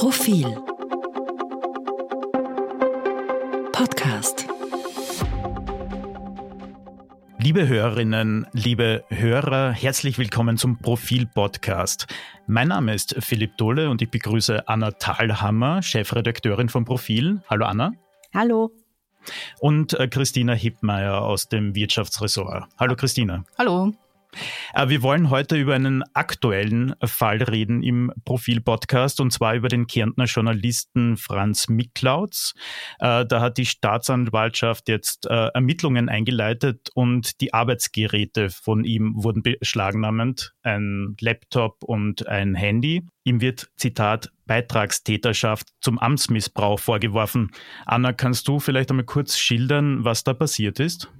Profil Podcast Liebe Hörerinnen, liebe Hörer, herzlich willkommen zum Profil-Podcast. Mein Name ist Philipp Dohle und ich begrüße Anna Thalhammer, Chefredakteurin von Profil. Hallo Anna. Hallo. Und äh, Christina Hippmeier aus dem Wirtschaftsressort. Hallo Christina. Hallo. Äh, wir wollen heute über einen aktuellen Fall reden im Profil-Podcast und zwar über den Kärntner Journalisten Franz Miklautz. Äh, da hat die Staatsanwaltschaft jetzt äh, Ermittlungen eingeleitet und die Arbeitsgeräte von ihm wurden beschlagnahmt, ein Laptop und ein Handy. Ihm wird, Zitat, Beitragstäterschaft zum Amtsmissbrauch vorgeworfen. Anna, kannst du vielleicht einmal kurz schildern, was da passiert ist?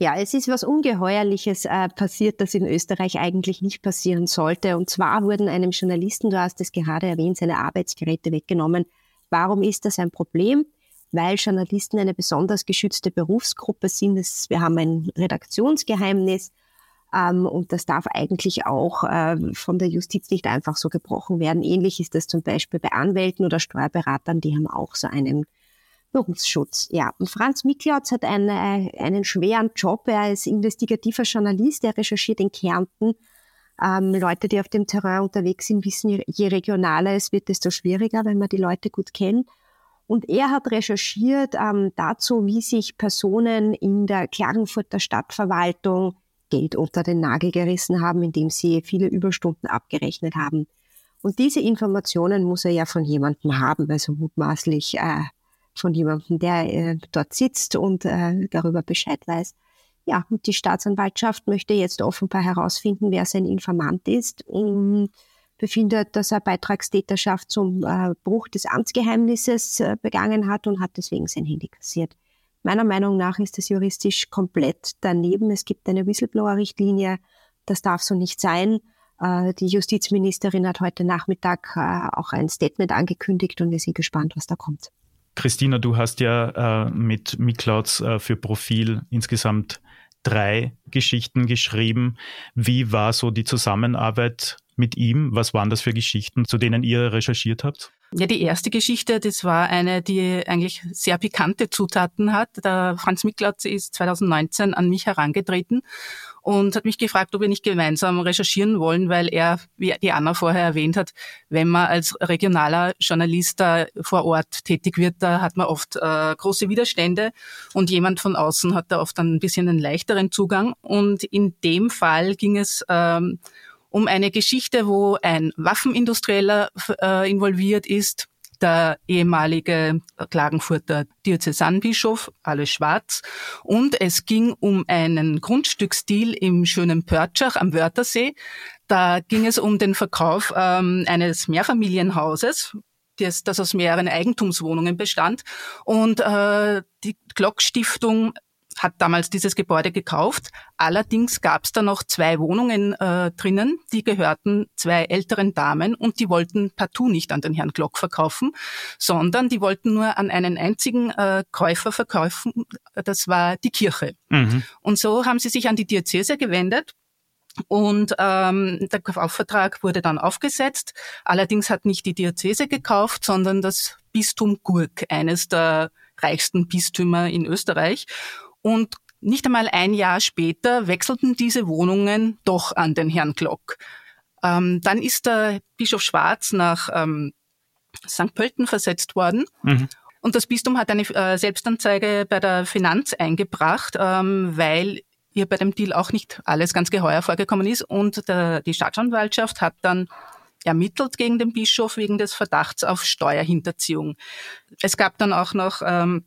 Ja, es ist was Ungeheuerliches äh, passiert, das in Österreich eigentlich nicht passieren sollte. Und zwar wurden einem Journalisten, du hast es gerade erwähnt, seine Arbeitsgeräte weggenommen. Warum ist das ein Problem? Weil Journalisten eine besonders geschützte Berufsgruppe sind. Das, wir haben ein Redaktionsgeheimnis ähm, und das darf eigentlich auch äh, von der Justiz nicht einfach so gebrochen werden. Ähnlich ist das zum Beispiel bei Anwälten oder Steuerberatern, die haben auch so einen Berufsschutz. Ja, und Franz Miklautz hat eine, einen schweren Job. Er ist investigativer Journalist, er recherchiert in Kärnten. Ähm, Leute, die auf dem Terrain unterwegs sind, wissen, je regionaler es wird, desto schwieriger, wenn man die Leute gut kennt. Und er hat recherchiert ähm, dazu, wie sich Personen in der Klagenfurter Stadtverwaltung Geld unter den Nagel gerissen haben, indem sie viele Überstunden abgerechnet haben. Und diese Informationen muss er ja von jemandem haben, also mutmaßlich äh, von jemandem, der äh, dort sitzt und äh, darüber Bescheid weiß. Ja, und die Staatsanwaltschaft möchte jetzt offenbar herausfinden, wer sein Informant ist und befindet, dass er Beitragstäterschaft zum äh, Bruch des Amtsgeheimnisses äh, begangen hat und hat deswegen sein Handy kassiert. Meiner Meinung nach ist das juristisch komplett daneben. Es gibt eine Whistleblower-Richtlinie. Das darf so nicht sein. Äh, die Justizministerin hat heute Nachmittag äh, auch ein Statement angekündigt und wir sind gespannt, was da kommt. Christina, du hast ja äh, mit Miklauds äh, für Profil insgesamt drei Geschichten geschrieben. Wie war so die Zusammenarbeit mit ihm? Was waren das für Geschichten, zu denen ihr recherchiert habt? Ja, die erste Geschichte, das war eine, die eigentlich sehr pikante Zutaten hat. Der Franz Miklautz ist 2019 an mich herangetreten und hat mich gefragt, ob wir nicht gemeinsam recherchieren wollen, weil er, wie die Anna vorher erwähnt hat, wenn man als regionaler Journalist da vor Ort tätig wird, da hat man oft äh, große Widerstände und jemand von außen hat da oft ein bisschen einen leichteren Zugang. Und in dem Fall ging es ähm, um eine Geschichte, wo ein Waffenindustrieller äh, involviert ist, der ehemalige Klagenfurter Diözesanbischof, alles schwarz. Und es ging um einen Grundstücksdeal im schönen Pörtschach am Wörthersee. Da ging es um den Verkauf ähm, eines Mehrfamilienhauses, das, das aus mehreren Eigentumswohnungen bestand. Und äh, die Glockstiftung hat damals dieses Gebäude gekauft. Allerdings gab es da noch zwei Wohnungen äh, drinnen, die gehörten zwei älteren Damen und die wollten partout nicht an den Herrn Glock verkaufen, sondern die wollten nur an einen einzigen äh, Käufer verkaufen, das war die Kirche. Mhm. Und so haben sie sich an die Diözese gewendet und ähm, der Kaufvertrag wurde dann aufgesetzt. Allerdings hat nicht die Diözese gekauft, sondern das Bistum Gurk, eines der reichsten Bistümer in Österreich. Und nicht einmal ein Jahr später wechselten diese Wohnungen doch an den Herrn Glock. Ähm, dann ist der Bischof Schwarz nach ähm, St. Pölten versetzt worden. Mhm. Und das Bistum hat eine äh, Selbstanzeige bei der Finanz eingebracht, ähm, weil ihr bei dem Deal auch nicht alles ganz geheuer vorgekommen ist. Und der, die Staatsanwaltschaft hat dann ermittelt gegen den Bischof wegen des Verdachts auf Steuerhinterziehung. Es gab dann auch noch ähm,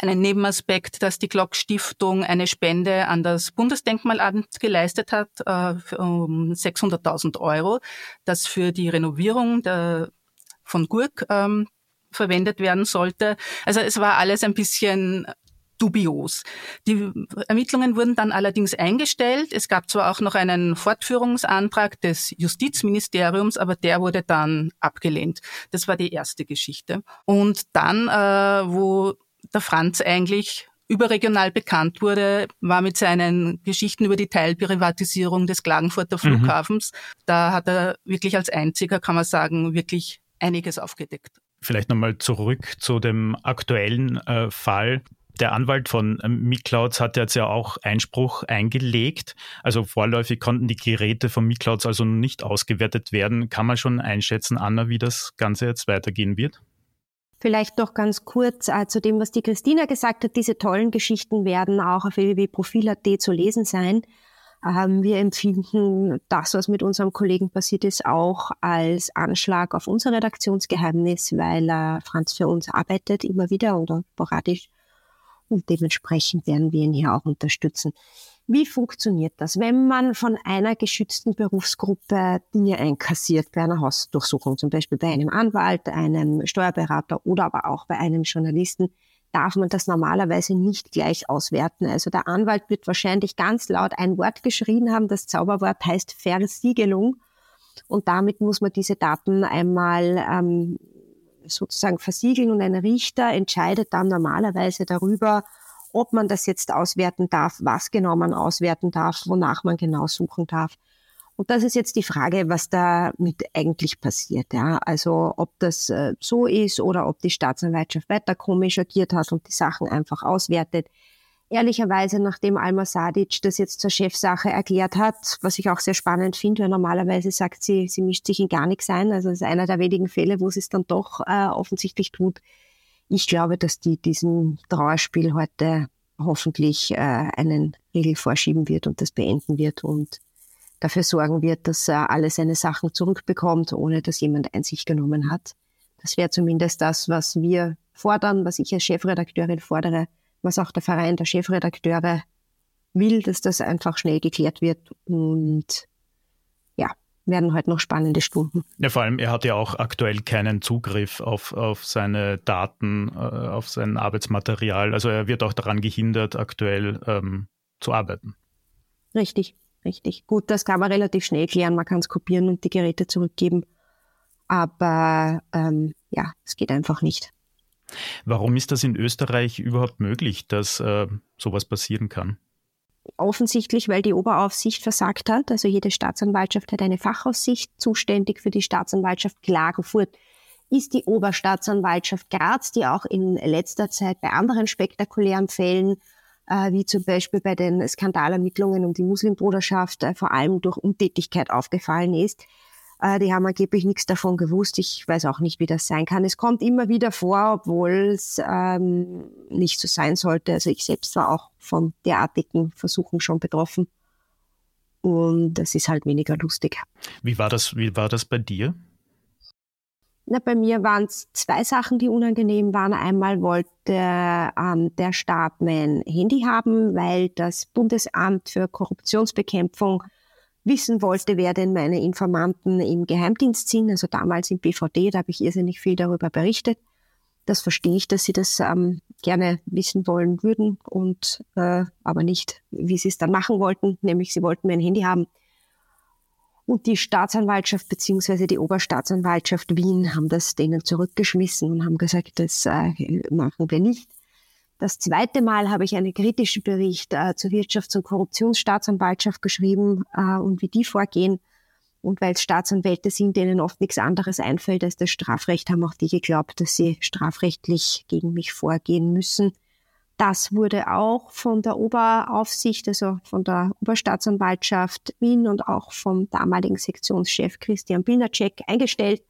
einen Nebenaspekt, dass die Glock Stiftung eine Spende an das Bundesdenkmalamt geleistet hat, äh, um 600.000 Euro, das für die Renovierung der, von Gurk ähm, verwendet werden sollte. Also es war alles ein bisschen dubios. Die Ermittlungen wurden dann allerdings eingestellt. Es gab zwar auch noch einen Fortführungsantrag des Justizministeriums, aber der wurde dann abgelehnt. Das war die erste Geschichte. Und dann, äh, wo der Franz eigentlich überregional bekannt wurde, war mit seinen Geschichten über die Teilprivatisierung des Klagenfurter mhm. Flughafens. Mhm. Da hat er wirklich als einziger, kann man sagen, wirklich einiges aufgedeckt. Vielleicht nochmal zurück zu dem aktuellen äh, Fall. Der Anwalt von ähm, Miklouds hat jetzt ja auch Einspruch eingelegt. Also vorläufig konnten die Geräte von Miklouds also nicht ausgewertet werden. Kann man schon einschätzen, Anna, wie das Ganze jetzt weitergehen wird? Vielleicht doch ganz kurz äh, zu dem, was die Christina gesagt hat. Diese tollen Geschichten werden auch auf www.profil.at zu lesen sein. Ähm, wir empfinden das, was mit unserem Kollegen passiert ist, auch als Anschlag auf unser Redaktionsgeheimnis, weil äh, Franz für uns arbeitet immer wieder oder sporadisch und dementsprechend werden wir ihn hier auch unterstützen. Wie funktioniert das, wenn man von einer geschützten Berufsgruppe Dinge einkassiert bei einer Hausdurchsuchung, zum Beispiel bei einem Anwalt, einem Steuerberater oder aber auch bei einem Journalisten? darf man das normalerweise nicht gleich auswerten. Also der Anwalt wird wahrscheinlich ganz laut ein Wort geschrien haben. Das Zauberwort heißt Versiegelung. Und damit muss man diese Daten einmal ähm, sozusagen versiegeln und ein Richter entscheidet dann normalerweise darüber, ob man das jetzt auswerten darf, was genau man auswerten darf, wonach man genau suchen darf. Und das ist jetzt die Frage, was damit eigentlich passiert. Ja? Also ob das äh, so ist oder ob die Staatsanwaltschaft weiter komisch agiert hat und die Sachen einfach auswertet ehrlicherweise, nachdem Alma Sadic das jetzt zur Chefsache erklärt hat, was ich auch sehr spannend finde, weil normalerweise sagt sie, sie mischt sich in gar nichts ein. Also es ist einer der wenigen Fälle, wo sie es dann doch äh, offensichtlich tut. Ich glaube, dass die diesem Trauerspiel heute hoffentlich äh, einen Riegel vorschieben wird und das beenden wird und dafür sorgen wird, dass er alle seine Sachen zurückbekommt, ohne dass jemand Einsicht genommen hat. Das wäre zumindest das, was wir fordern, was ich als Chefredakteurin fordere, was auch der Verein der Chefredakteure will, dass das einfach schnell geklärt wird und werden heute noch spannende Stunden. Ja, vor allem, er hat ja auch aktuell keinen Zugriff auf, auf seine Daten, äh, auf sein Arbeitsmaterial. Also er wird auch daran gehindert, aktuell ähm, zu arbeiten. Richtig, richtig. Gut, das kann man relativ schnell klären. Man kann es kopieren und die Geräte zurückgeben. Aber ähm, ja, es geht einfach nicht. Warum ist das in Österreich überhaupt möglich, dass äh, sowas passieren kann? Offensichtlich, weil die Oberaufsicht versagt hat. Also jede Staatsanwaltschaft hat eine Fachaussicht. Zuständig für die Staatsanwaltschaft Klagenfurt ist die Oberstaatsanwaltschaft Graz, die auch in letzter Zeit bei anderen spektakulären Fällen, äh, wie zum Beispiel bei den Skandalermittlungen um die Muslimbruderschaft, äh, vor allem durch Untätigkeit aufgefallen ist. Äh, die haben angeblich nichts davon gewusst. Ich weiß auch nicht, wie das sein kann. Es kommt immer wieder vor, obwohl es ähm, nicht so sein sollte. Also ich selbst war auch von derartigen Versuchen schon betroffen. Und das ist halt weniger lustig. Wie war das, wie war das bei dir? Na, bei mir waren es zwei Sachen, die unangenehm waren. Einmal wollte ähm, der Staat mein Handy haben, weil das Bundesamt für Korruptionsbekämpfung wissen wollte, wer denn meine Informanten im Geheimdienst sind, also damals im BVD, da habe ich irrsinnig viel darüber berichtet. Das verstehe ich, dass sie das ähm, gerne wissen wollen würden und äh, aber nicht, wie sie es dann machen wollten, nämlich sie wollten mein Handy haben. Und die Staatsanwaltschaft beziehungsweise die Oberstaatsanwaltschaft Wien haben das denen zurückgeschmissen und haben gesagt, das äh, machen wir nicht. Das zweite Mal habe ich einen kritischen Bericht äh, zur Wirtschafts- und Korruptionsstaatsanwaltschaft geschrieben äh, und wie die vorgehen. Und weil es Staatsanwälte sind, denen oft nichts anderes einfällt als das Strafrecht, haben auch die geglaubt, dass sie strafrechtlich gegen mich vorgehen müssen. Das wurde auch von der Oberaufsicht, also von der Oberstaatsanwaltschaft Wien und auch vom damaligen Sektionschef Christian Bilnacek eingestellt,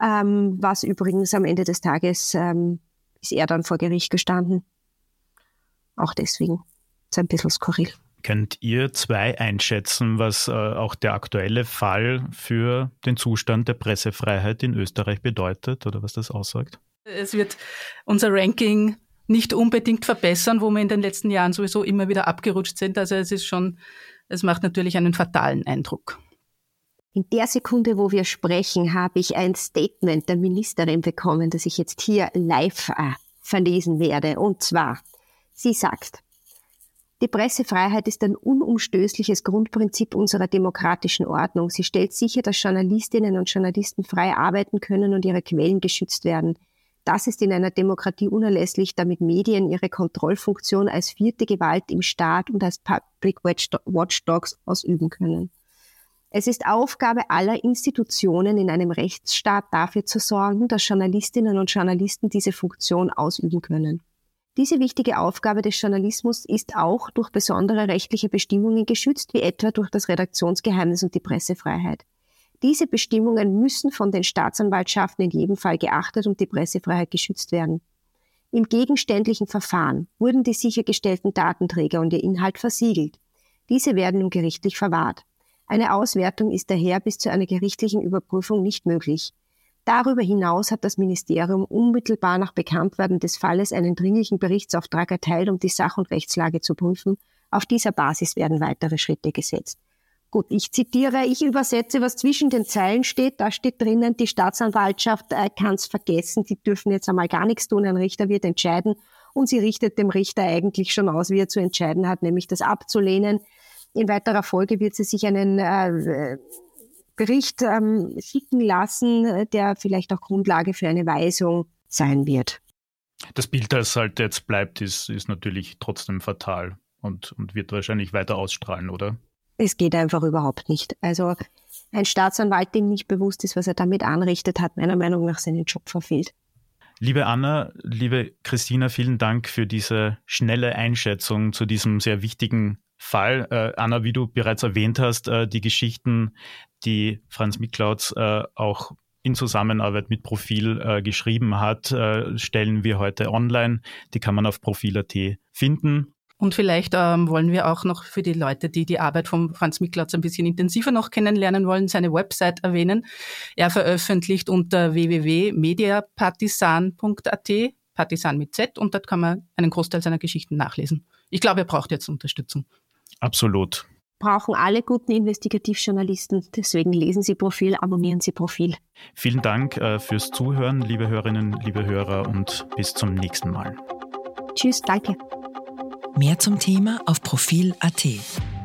ähm, was übrigens am Ende des Tages ähm, ist er dann vor Gericht gestanden. Auch deswegen ist ein bisschen skurril. Könnt ihr zwei einschätzen, was äh, auch der aktuelle Fall für den Zustand der Pressefreiheit in Österreich bedeutet oder was das aussagt? Es wird unser Ranking nicht unbedingt verbessern, wo wir in den letzten Jahren sowieso immer wieder abgerutscht sind. Also es ist schon, es macht natürlich einen fatalen Eindruck. In der Sekunde, wo wir sprechen, habe ich ein Statement der Ministerin bekommen, das ich jetzt hier live äh, verlesen werde. Und zwar, sie sagt, die Pressefreiheit ist ein unumstößliches Grundprinzip unserer demokratischen Ordnung. Sie stellt sicher, dass Journalistinnen und Journalisten frei arbeiten können und ihre Quellen geschützt werden. Das ist in einer Demokratie unerlässlich, damit Medien ihre Kontrollfunktion als vierte Gewalt im Staat und als Public Watchdogs ausüben können. Es ist Aufgabe aller Institutionen in einem Rechtsstaat dafür zu sorgen, dass Journalistinnen und Journalisten diese Funktion ausüben können. Diese wichtige Aufgabe des Journalismus ist auch durch besondere rechtliche Bestimmungen geschützt, wie etwa durch das Redaktionsgeheimnis und die Pressefreiheit. Diese Bestimmungen müssen von den Staatsanwaltschaften in jedem Fall geachtet und die Pressefreiheit geschützt werden. Im gegenständlichen Verfahren wurden die sichergestellten Datenträger und ihr Inhalt versiegelt. Diese werden nun gerichtlich verwahrt. Eine Auswertung ist daher bis zu einer gerichtlichen Überprüfung nicht möglich. Darüber hinaus hat das Ministerium unmittelbar nach Bekanntwerden des Falles einen dringlichen Berichtsauftrag erteilt, um die Sach- und Rechtslage zu prüfen. Auf dieser Basis werden weitere Schritte gesetzt. Gut, ich zitiere, ich übersetze, was zwischen den Zeilen steht. Da steht drinnen, die Staatsanwaltschaft äh, kann es vergessen, die dürfen jetzt einmal gar nichts tun, ein Richter wird entscheiden und sie richtet dem Richter eigentlich schon aus, wie er zu entscheiden hat, nämlich das abzulehnen. In weiterer Folge wird sie sich einen äh, Bericht ähm, schicken lassen, der vielleicht auch Grundlage für eine Weisung sein wird. Das Bild, das halt jetzt bleibt, ist, ist natürlich trotzdem fatal und, und wird wahrscheinlich weiter ausstrahlen, oder? Es geht einfach überhaupt nicht. Also ein Staatsanwalt, dem nicht bewusst ist, was er damit anrichtet, hat meiner Meinung nach seinen Job verfehlt. Liebe Anna, liebe Christina, vielen Dank für diese schnelle Einschätzung zu diesem sehr wichtigen Fall. Äh, Anna, wie du bereits erwähnt hast, äh, die Geschichten, die Franz Miklauds äh, auch in Zusammenarbeit mit Profil äh, geschrieben hat, äh, stellen wir heute online. Die kann man auf profil.at finden. Und vielleicht ähm, wollen wir auch noch für die Leute, die die Arbeit von Franz Miklautz ein bisschen intensiver noch kennenlernen wollen, seine Website erwähnen. Er veröffentlicht unter www.mediapartisan.at, Partisan mit Z, und dort kann man einen Großteil seiner Geschichten nachlesen. Ich glaube, er braucht jetzt Unterstützung. Absolut. Brauchen alle guten Investigativjournalisten. Deswegen lesen Sie Profil, abonnieren Sie Profil. Vielen Dank äh, fürs Zuhören, liebe Hörerinnen, liebe Hörer, und bis zum nächsten Mal. Tschüss, danke. Mehr zum Thema auf Profil.at.